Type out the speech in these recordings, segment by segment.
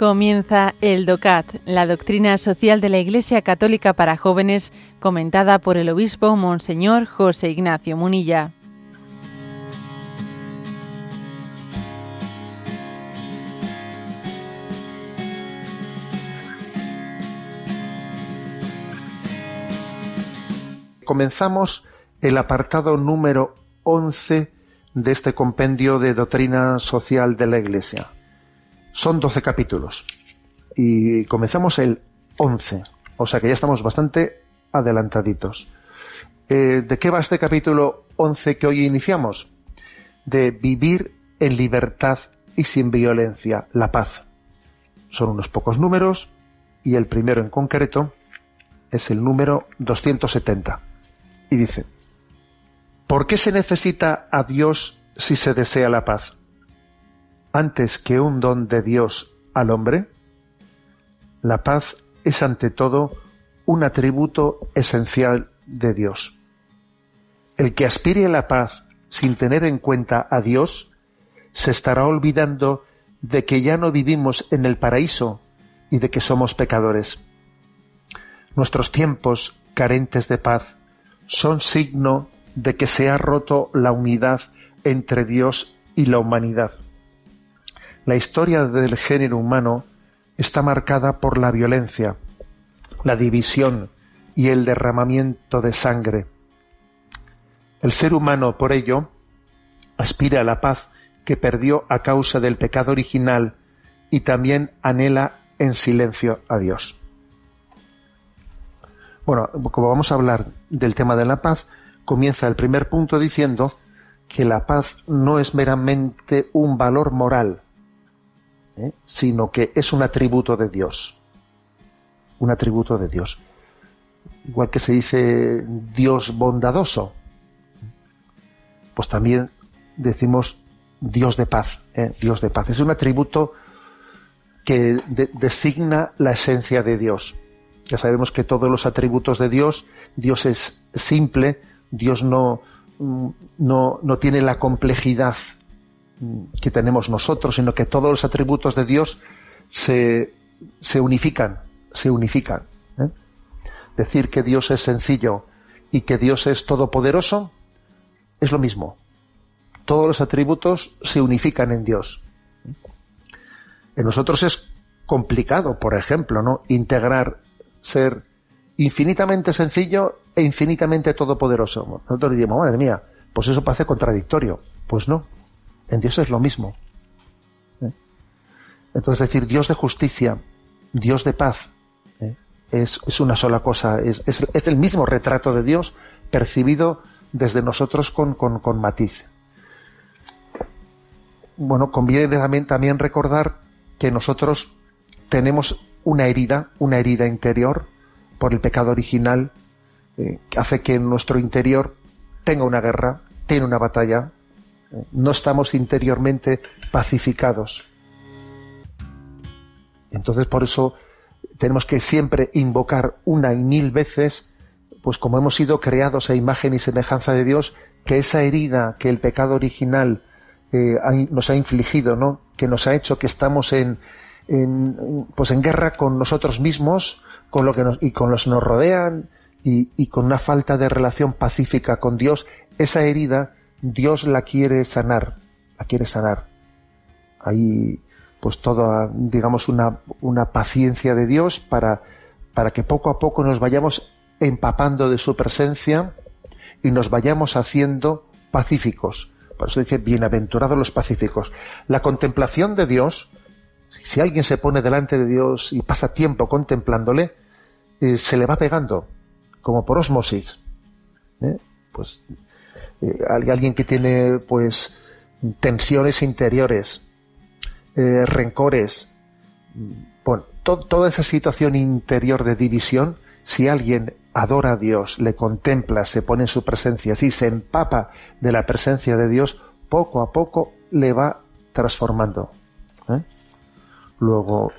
Comienza el DOCAT, la doctrina social de la Iglesia Católica para jóvenes, comentada por el obispo Monseñor José Ignacio Munilla. Comenzamos el apartado número 11 de este compendio de doctrina social de la Iglesia. Son 12 capítulos y comenzamos el 11, o sea que ya estamos bastante adelantaditos. Eh, ¿De qué va este capítulo 11 que hoy iniciamos? De vivir en libertad y sin violencia, la paz. Son unos pocos números y el primero en concreto es el número 270. Y dice, ¿por qué se necesita a Dios si se desea la paz? Antes que un don de Dios al hombre? La paz es ante todo un atributo esencial de Dios. El que aspire a la paz sin tener en cuenta a Dios se estará olvidando de que ya no vivimos en el paraíso y de que somos pecadores. Nuestros tiempos carentes de paz son signo de que se ha roto la unidad entre Dios y la humanidad. La historia del género humano está marcada por la violencia, la división y el derramamiento de sangre. El ser humano, por ello, aspira a la paz que perdió a causa del pecado original y también anhela en silencio a Dios. Bueno, como vamos a hablar del tema de la paz, comienza el primer punto diciendo que la paz no es meramente un valor moral, ¿eh? sino que es un atributo de Dios. Un atributo de Dios. Igual que se dice Dios bondadoso, pues también decimos Dios de paz. ¿eh? Dios de paz. Es un atributo que designa la esencia de Dios. Ya sabemos que todos los atributos de Dios, Dios es simple, Dios no, mm, no, no tiene la complejidad que tenemos nosotros, sino que todos los atributos de Dios se, se unifican, se unifican. ¿eh? Decir que Dios es sencillo y que Dios es todopoderoso es lo mismo. Todos los atributos se unifican en Dios. En nosotros es complicado, por ejemplo, ¿no? Integrar ser infinitamente sencillo e infinitamente todopoderoso. Nosotros diríamos, madre mía, pues eso parece contradictorio. Pues no. En Dios es lo mismo. ¿eh? Entonces decir Dios de justicia, Dios de paz, ¿eh? es, una sola cosa, es, el mismo retrato de Dios percibido desde nosotros con, matiz. Bueno, conviene también, recordar que nosotros tenemos una herida, una herida interior por el pecado original, eh, que hace que nuestro interior tenga una guerra, tiene una batalla, no estamos interiormente pacificados. Entonces por eso tenemos que siempre invocar una y mil veces, pues como hemos sido creados a imagen y semejanza de Dios, que esa herida que el pecado original eh, nos ha infligido, ¿no? que nos ha hecho que estamos en, pues en guerra con nosotros mismos, con lo que nos, y con los que nos rodean, y, y con una falta de relación pacífica con Dios, esa herida Dios la quiere sanar, la quiere sanar. Hay pues toda, digamos, una, una paciencia de Dios para, para que poco a poco nos vayamos empapando de su presencia y nos vayamos haciendo pacíficos. Por eso dice, bienaventurados los pacíficos. La contemplación de Dios, si alguien se pone delante de Dios y pasa tiempo contemplándole, eh, se le va pegando, como por osmosis. ¿eh? Pues eh, alguien que tiene pues tensiones interiores, eh, rencores, bueno, toda esa situación interior de división, si alguien adora a Dios, le contempla, se pone en su presencia, si se empapa de la presencia de Dios, poco a poco le va transformando. ¿eh? Luego,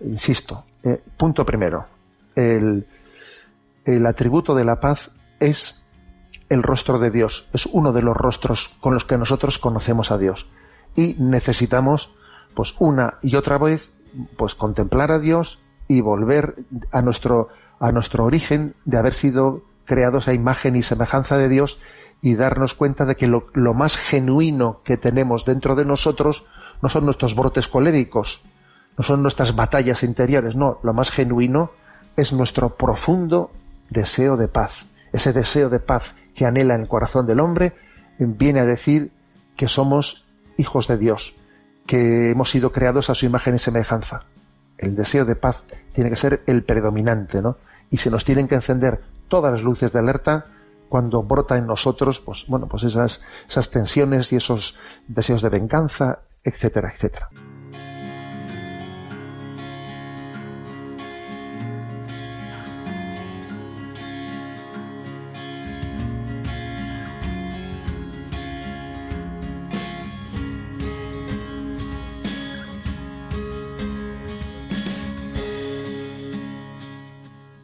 insisto, punto primero, el, el atributo de la paz es el rostro de Dios, es uno de los rostros con los que nosotros conocemos a Dios. Y necesitamos, pues una y otra vez, pues contemplar a Dios y volver a nuestro, a nuestro origen de haber sido creados a imagen y semejanza de Dios y darnos cuenta de que lo, lo más genuino que tenemos dentro de nosotros no son nuestros brotes coléricos, no son nuestras batallas interiores, no, lo más genuino es nuestro profundo deseo de paz. Ese deseo de paz que anhela en el corazón del hombre viene a decir que somos hijos de Dios, que hemos sido creados a su imagen y semejanza. El deseo de paz tiene que ser el predominante, ¿no? Y se nos tienen que encender todas las luces de alerta cuando brota en nosotros, pues bueno, pues esas, esas tensiones y esos deseos de venganza, etcétera, etcétera.